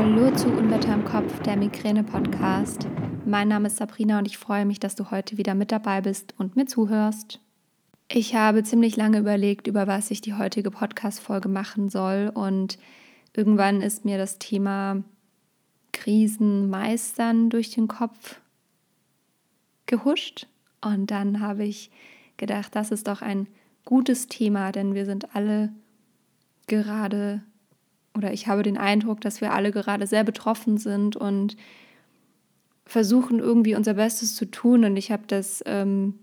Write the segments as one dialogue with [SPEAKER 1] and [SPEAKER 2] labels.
[SPEAKER 1] Hallo zu Unwetter im Kopf, der Migräne-Podcast. Mein Name ist Sabrina und ich freue mich, dass du heute wieder mit dabei bist und mir zuhörst. Ich habe ziemlich lange überlegt, über was ich die heutige Podcast-Folge machen soll und irgendwann ist mir das Thema Krisen meistern durch den Kopf gehuscht und dann habe ich gedacht, das ist doch ein gutes Thema, denn wir sind alle gerade oder ich habe den Eindruck, dass wir alle gerade sehr betroffen sind und versuchen irgendwie unser Bestes zu tun. Und ich habe das ähm,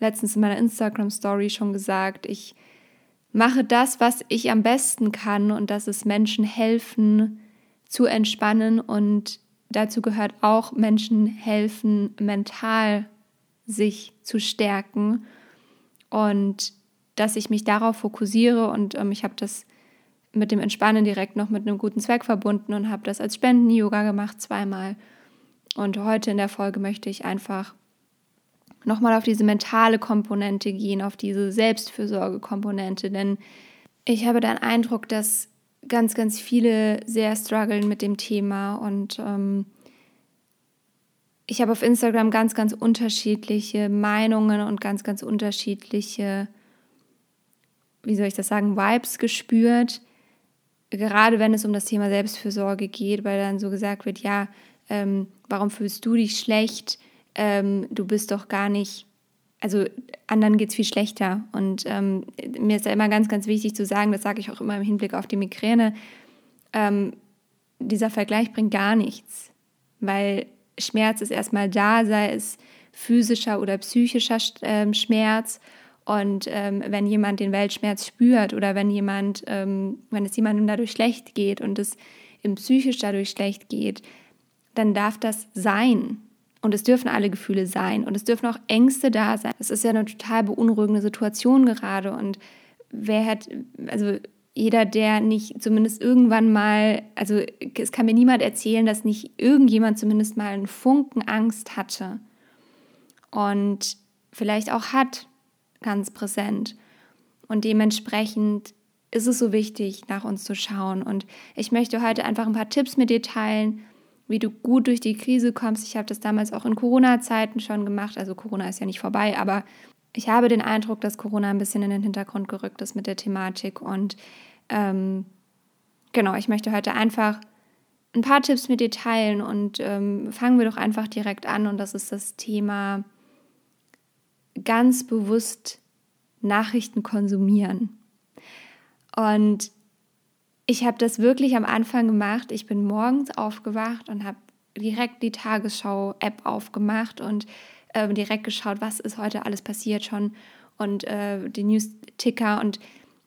[SPEAKER 1] letztens in meiner Instagram-Story schon gesagt. Ich mache das, was ich am besten kann und das ist Menschen helfen zu entspannen und dazu gehört auch Menschen helfen, mental sich zu stärken und dass ich mich darauf fokussiere und ähm, ich habe das mit dem Entspannen direkt noch mit einem guten Zweck verbunden und habe das als Spenden-Yoga gemacht zweimal. Und heute in der Folge möchte ich einfach nochmal auf diese mentale Komponente gehen, auf diese Selbstfürsorge-Komponente, denn ich habe den Eindruck, dass ganz, ganz viele sehr strugglen mit dem Thema. Und ähm, ich habe auf Instagram ganz, ganz unterschiedliche Meinungen und ganz, ganz unterschiedliche, wie soll ich das sagen, Vibes gespürt gerade wenn es um das Thema Selbstfürsorge geht, weil dann so gesagt wird, ja, ähm, warum fühlst du dich schlecht? Ähm, du bist doch gar nicht, also anderen geht es viel schlechter. Und ähm, mir ist da immer ganz, ganz wichtig zu sagen, das sage ich auch immer im Hinblick auf die Migräne, ähm, dieser Vergleich bringt gar nichts, weil Schmerz ist erstmal da, sei es physischer oder psychischer ähm, Schmerz. Und ähm, wenn jemand den Weltschmerz spürt oder wenn jemand, ähm, wenn es jemandem dadurch schlecht geht und es ihm psychisch dadurch schlecht geht, dann darf das sein. Und es dürfen alle Gefühle sein und es dürfen auch Ängste da sein. Es ist ja eine total beunruhigende Situation gerade. Und wer hat, also jeder, der nicht zumindest irgendwann mal, also es kann mir niemand erzählen, dass nicht irgendjemand zumindest mal einen Funken Angst hatte und vielleicht auch hat ganz präsent. Und dementsprechend ist es so wichtig, nach uns zu schauen. Und ich möchte heute einfach ein paar Tipps mit dir teilen, wie du gut durch die Krise kommst. Ich habe das damals auch in Corona-Zeiten schon gemacht. Also Corona ist ja nicht vorbei, aber ich habe den Eindruck, dass Corona ein bisschen in den Hintergrund gerückt ist mit der Thematik. Und ähm, genau, ich möchte heute einfach ein paar Tipps mit dir teilen und ähm, fangen wir doch einfach direkt an. Und das ist das Thema ganz bewusst Nachrichten konsumieren. Und ich habe das wirklich am Anfang gemacht. Ich bin morgens aufgewacht und habe direkt die Tagesschau-App aufgemacht und äh, direkt geschaut, was ist heute alles passiert schon und äh, die News-Ticker. Und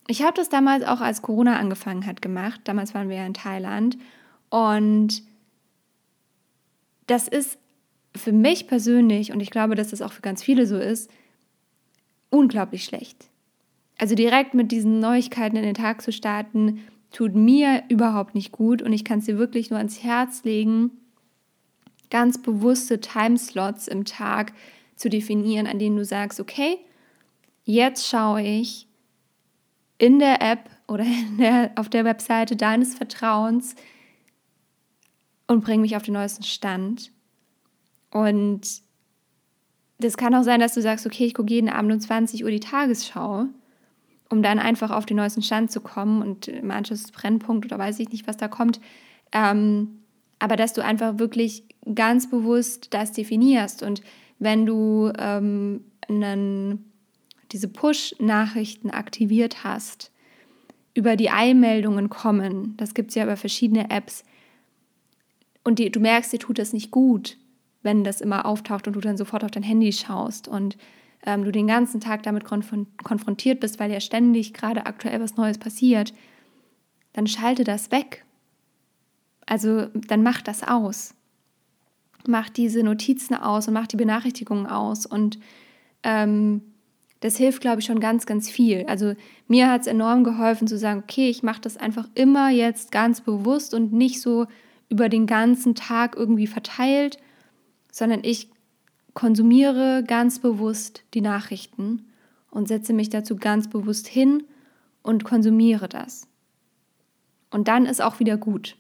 [SPEAKER 1] ich habe das damals auch, als Corona angefangen hat, gemacht. Damals waren wir ja in Thailand. Und das ist für mich persönlich, und ich glaube, dass das auch für ganz viele so ist, unglaublich schlecht. Also direkt mit diesen Neuigkeiten in den Tag zu starten, tut mir überhaupt nicht gut und ich kann es dir wirklich nur ans Herz legen, ganz bewusste Timeslots im Tag zu definieren, an denen du sagst, okay, jetzt schaue ich in der App oder der, auf der Webseite deines Vertrauens und bringe mich auf den neuesten Stand. Und das kann auch sein, dass du sagst, okay, ich gucke jeden Abend um 20 Uhr die Tagesschau, um dann einfach auf den neuesten Stand zu kommen und im Anschluss Brennpunkt oder weiß ich nicht, was da kommt. Ähm, aber dass du einfach wirklich ganz bewusst das definierst. Und wenn du ähm, einen, diese Push-Nachrichten aktiviert hast, über die Eilmeldungen kommen, das gibt es ja über verschiedene Apps, und die, du merkst, dir tut das nicht gut, wenn das immer auftaucht und du dann sofort auf dein Handy schaust und ähm, du den ganzen Tag damit konf konfrontiert bist, weil ja ständig gerade aktuell was Neues passiert, dann schalte das weg. Also dann mach das aus. Mach diese Notizen aus und mach die Benachrichtigungen aus. Und ähm, das hilft, glaube ich, schon ganz, ganz viel. Also mir hat es enorm geholfen zu sagen, okay, ich mache das einfach immer jetzt ganz bewusst und nicht so über den ganzen Tag irgendwie verteilt, sondern ich konsumiere ganz bewusst die Nachrichten und setze mich dazu ganz bewusst hin und konsumiere das. Und dann ist auch wieder gut.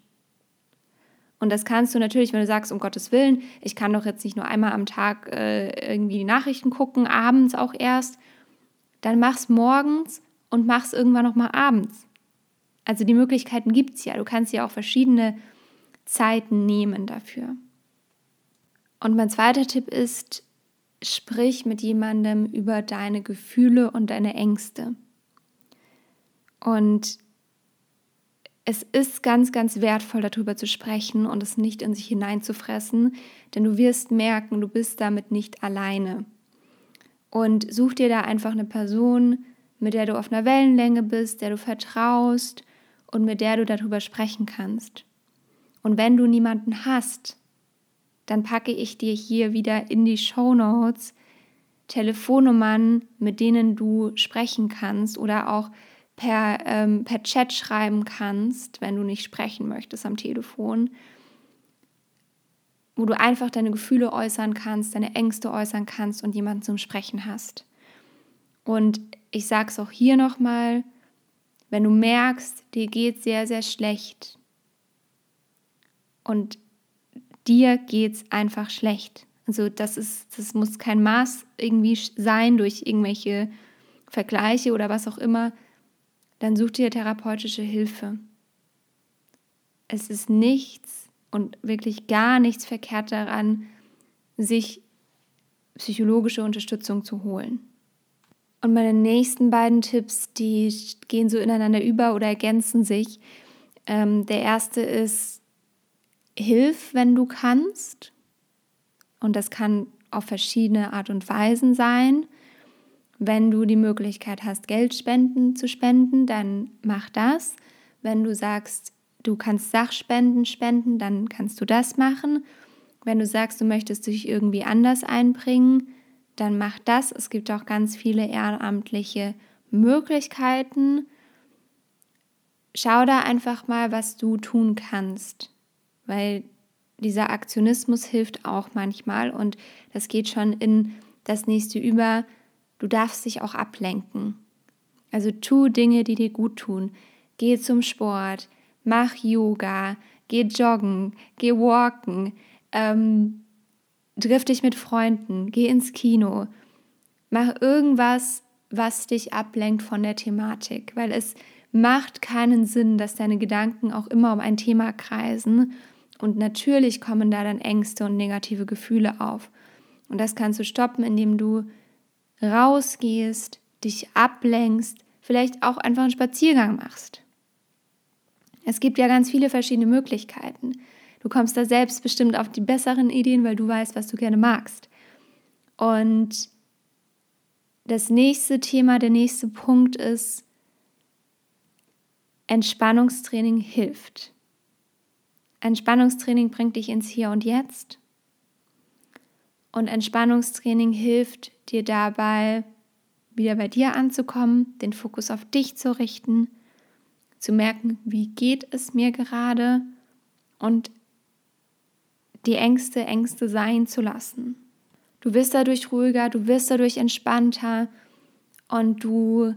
[SPEAKER 1] Und das kannst du natürlich, wenn du sagst, um Gottes Willen, ich kann doch jetzt nicht nur einmal am Tag äh, irgendwie die Nachrichten gucken, abends auch erst, dann mach's morgens und mach's irgendwann nochmal abends. Also die Möglichkeiten gibt es ja. Du kannst ja auch verschiedene Zeiten nehmen dafür. Und mein zweiter Tipp ist, sprich mit jemandem über deine Gefühle und deine Ängste. Und es ist ganz, ganz wertvoll, darüber zu sprechen und es nicht in sich hineinzufressen, denn du wirst merken, du bist damit nicht alleine. Und such dir da einfach eine Person, mit der du auf einer Wellenlänge bist, der du vertraust und mit der du darüber sprechen kannst. Und wenn du niemanden hast, dann packe ich dir hier wieder in die Show Notes Telefonnummern, mit denen du sprechen kannst oder auch per, ähm, per Chat schreiben kannst, wenn du nicht sprechen möchtest am Telefon, wo du einfach deine Gefühle äußern kannst, deine Ängste äußern kannst und jemanden zum Sprechen hast. Und ich sage es auch hier nochmal, wenn du merkst, dir geht sehr, sehr schlecht und dir geht es einfach schlecht. Also das ist, das muss kein Maß irgendwie sein durch irgendwelche Vergleiche oder was auch immer, dann such dir therapeutische Hilfe. Es ist nichts und wirklich gar nichts verkehrt daran, sich psychologische Unterstützung zu holen. Und meine nächsten beiden Tipps, die gehen so ineinander über oder ergänzen sich. Ähm, der erste ist, hilf, wenn du kannst. Und das kann auf verschiedene Art und Weisen sein. Wenn du die Möglichkeit hast, Geldspenden zu spenden, dann mach das. Wenn du sagst, du kannst Sachspenden spenden, dann kannst du das machen. Wenn du sagst, du möchtest dich irgendwie anders einbringen, dann mach das. Es gibt auch ganz viele ehrenamtliche Möglichkeiten. Schau da einfach mal, was du tun kannst, weil dieser Aktionismus hilft auch manchmal und das geht schon in das nächste über, Du darfst dich auch ablenken. Also tu Dinge, die dir gut tun. Geh zum Sport, mach Yoga, geh joggen, geh walken, ähm, triff dich mit Freunden, geh ins Kino. Mach irgendwas, was dich ablenkt von der Thematik, weil es macht keinen Sinn, dass deine Gedanken auch immer um ein Thema kreisen und natürlich kommen da dann Ängste und negative Gefühle auf. Und das kannst du stoppen, indem du rausgehst, dich ablenkst, vielleicht auch einfach einen Spaziergang machst. Es gibt ja ganz viele verschiedene Möglichkeiten. Du kommst da selbst bestimmt auf die besseren Ideen, weil du weißt, was du gerne magst. Und das nächste Thema, der nächste Punkt ist, Entspannungstraining hilft. Entspannungstraining bringt dich ins Hier und Jetzt. Und Entspannungstraining hilft dir dabei, wieder bei dir anzukommen, den Fokus auf dich zu richten, zu merken, wie geht es mir gerade und die Ängste Ängste sein zu lassen. Du wirst dadurch ruhiger, du wirst dadurch entspannter und du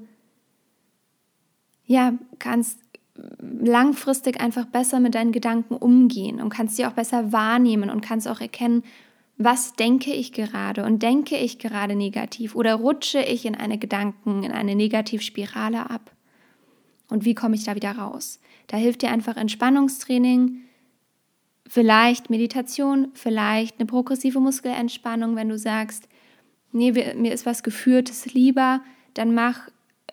[SPEAKER 1] ja, kannst langfristig einfach besser mit deinen Gedanken umgehen und kannst sie auch besser wahrnehmen und kannst auch erkennen, was denke ich gerade und denke ich gerade negativ oder rutsche ich in eine Gedanken, in eine Negativspirale ab? Und wie komme ich da wieder raus? Da hilft dir einfach Entspannungstraining, vielleicht Meditation, vielleicht eine progressive Muskelentspannung, wenn du sagst, nee, mir ist was Geführtes lieber, dann mach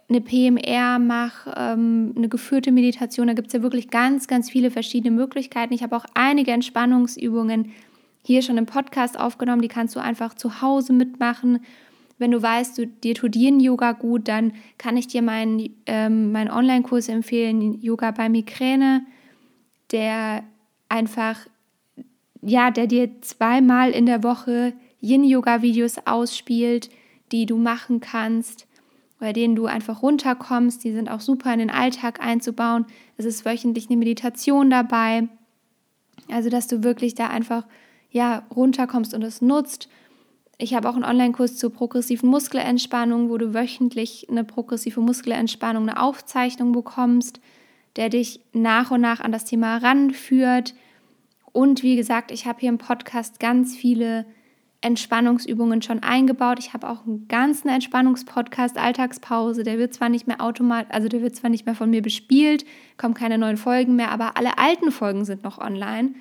[SPEAKER 1] eine PMR, mach ähm, eine geführte Meditation. Da gibt es ja wirklich ganz, ganz viele verschiedene Möglichkeiten. Ich habe auch einige Entspannungsübungen hier schon im Podcast aufgenommen, die kannst du einfach zu Hause mitmachen. Wenn du weißt, du, dir tut Yin-Yoga gut, dann kann ich dir meinen, ähm, meinen Online-Kurs empfehlen, Yoga bei Migräne, der einfach, ja, der dir zweimal in der Woche Yin-Yoga-Videos ausspielt, die du machen kannst, bei denen du einfach runterkommst. Die sind auch super in den Alltag einzubauen. Es ist wöchentlich eine Meditation dabei. Also, dass du wirklich da einfach ja, runterkommst und es nutzt. Ich habe auch einen Online-Kurs zur progressiven Muskelentspannung, wo du wöchentlich eine progressive Muskelentspannung, eine Aufzeichnung bekommst, der dich nach und nach an das Thema ranführt Und wie gesagt, ich habe hier im Podcast ganz viele Entspannungsübungen schon eingebaut. Ich habe auch einen ganzen Entspannungspodcast Alltagspause. Der wird zwar nicht mehr automatisch, also der wird zwar nicht mehr von mir bespielt, kommen keine neuen Folgen mehr, aber alle alten Folgen sind noch online.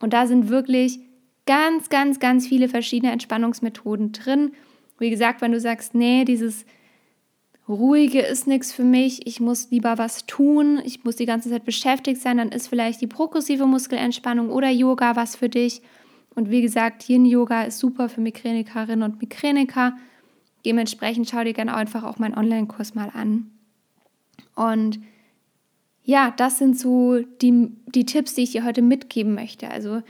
[SPEAKER 1] Und da sind wirklich ganz, ganz, ganz viele verschiedene Entspannungsmethoden drin. Wie gesagt, wenn du sagst, nee, dieses Ruhige ist nichts für mich, ich muss lieber was tun, ich muss die ganze Zeit beschäftigt sein, dann ist vielleicht die progressive Muskelentspannung oder Yoga was für dich. Und wie gesagt, Yin-Yoga ist super für Migränikerinnen und Migräniker. Dementsprechend schau dir gerne einfach auch meinen Online-Kurs mal an. Und ja, das sind so die, die Tipps, die ich dir heute mitgeben möchte. Also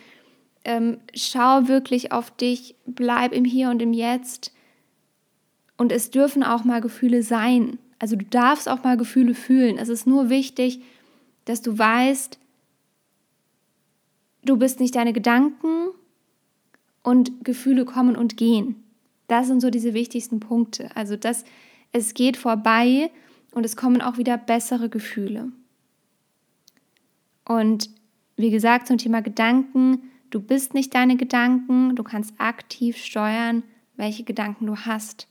[SPEAKER 1] ähm, schau wirklich auf dich, bleib im Hier und im Jetzt. Und es dürfen auch mal Gefühle sein. Also du darfst auch mal Gefühle fühlen. Es ist nur wichtig, dass du weißt, du bist nicht deine Gedanken, und Gefühle kommen und gehen. Das sind so diese wichtigsten Punkte. Also, dass es geht vorbei und es kommen auch wieder bessere Gefühle. Und wie gesagt, zum Thema Gedanken, du bist nicht deine Gedanken, du kannst aktiv steuern, welche Gedanken du hast.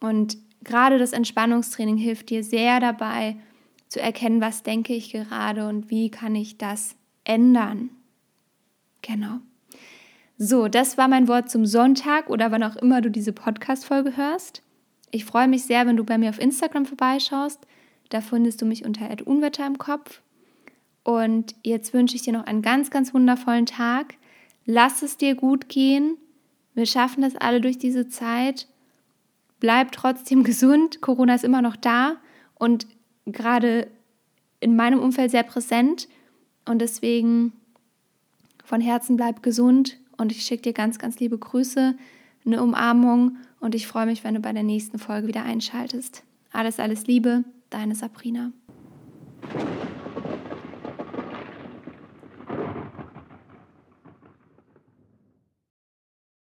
[SPEAKER 1] Und gerade das Entspannungstraining hilft dir sehr dabei, zu erkennen, was denke ich gerade und wie kann ich das ändern. Genau. So, das war mein Wort zum Sonntag oder wann auch immer du diese Podcast-Folge hörst. Ich freue mich sehr, wenn du bei mir auf Instagram vorbeischaust. Da findest du mich unter Unwetter im Kopf. Und jetzt wünsche ich dir noch einen ganz, ganz wundervollen Tag. Lass es dir gut gehen. Wir schaffen das alle durch diese Zeit. Bleib trotzdem gesund. Corona ist immer noch da und gerade in meinem Umfeld sehr präsent. Und deswegen von Herzen bleib gesund und ich schicke dir ganz, ganz liebe Grüße, eine Umarmung und ich freue mich, wenn du bei der nächsten Folge wieder einschaltest. Alles, alles Liebe, deine Sabrina.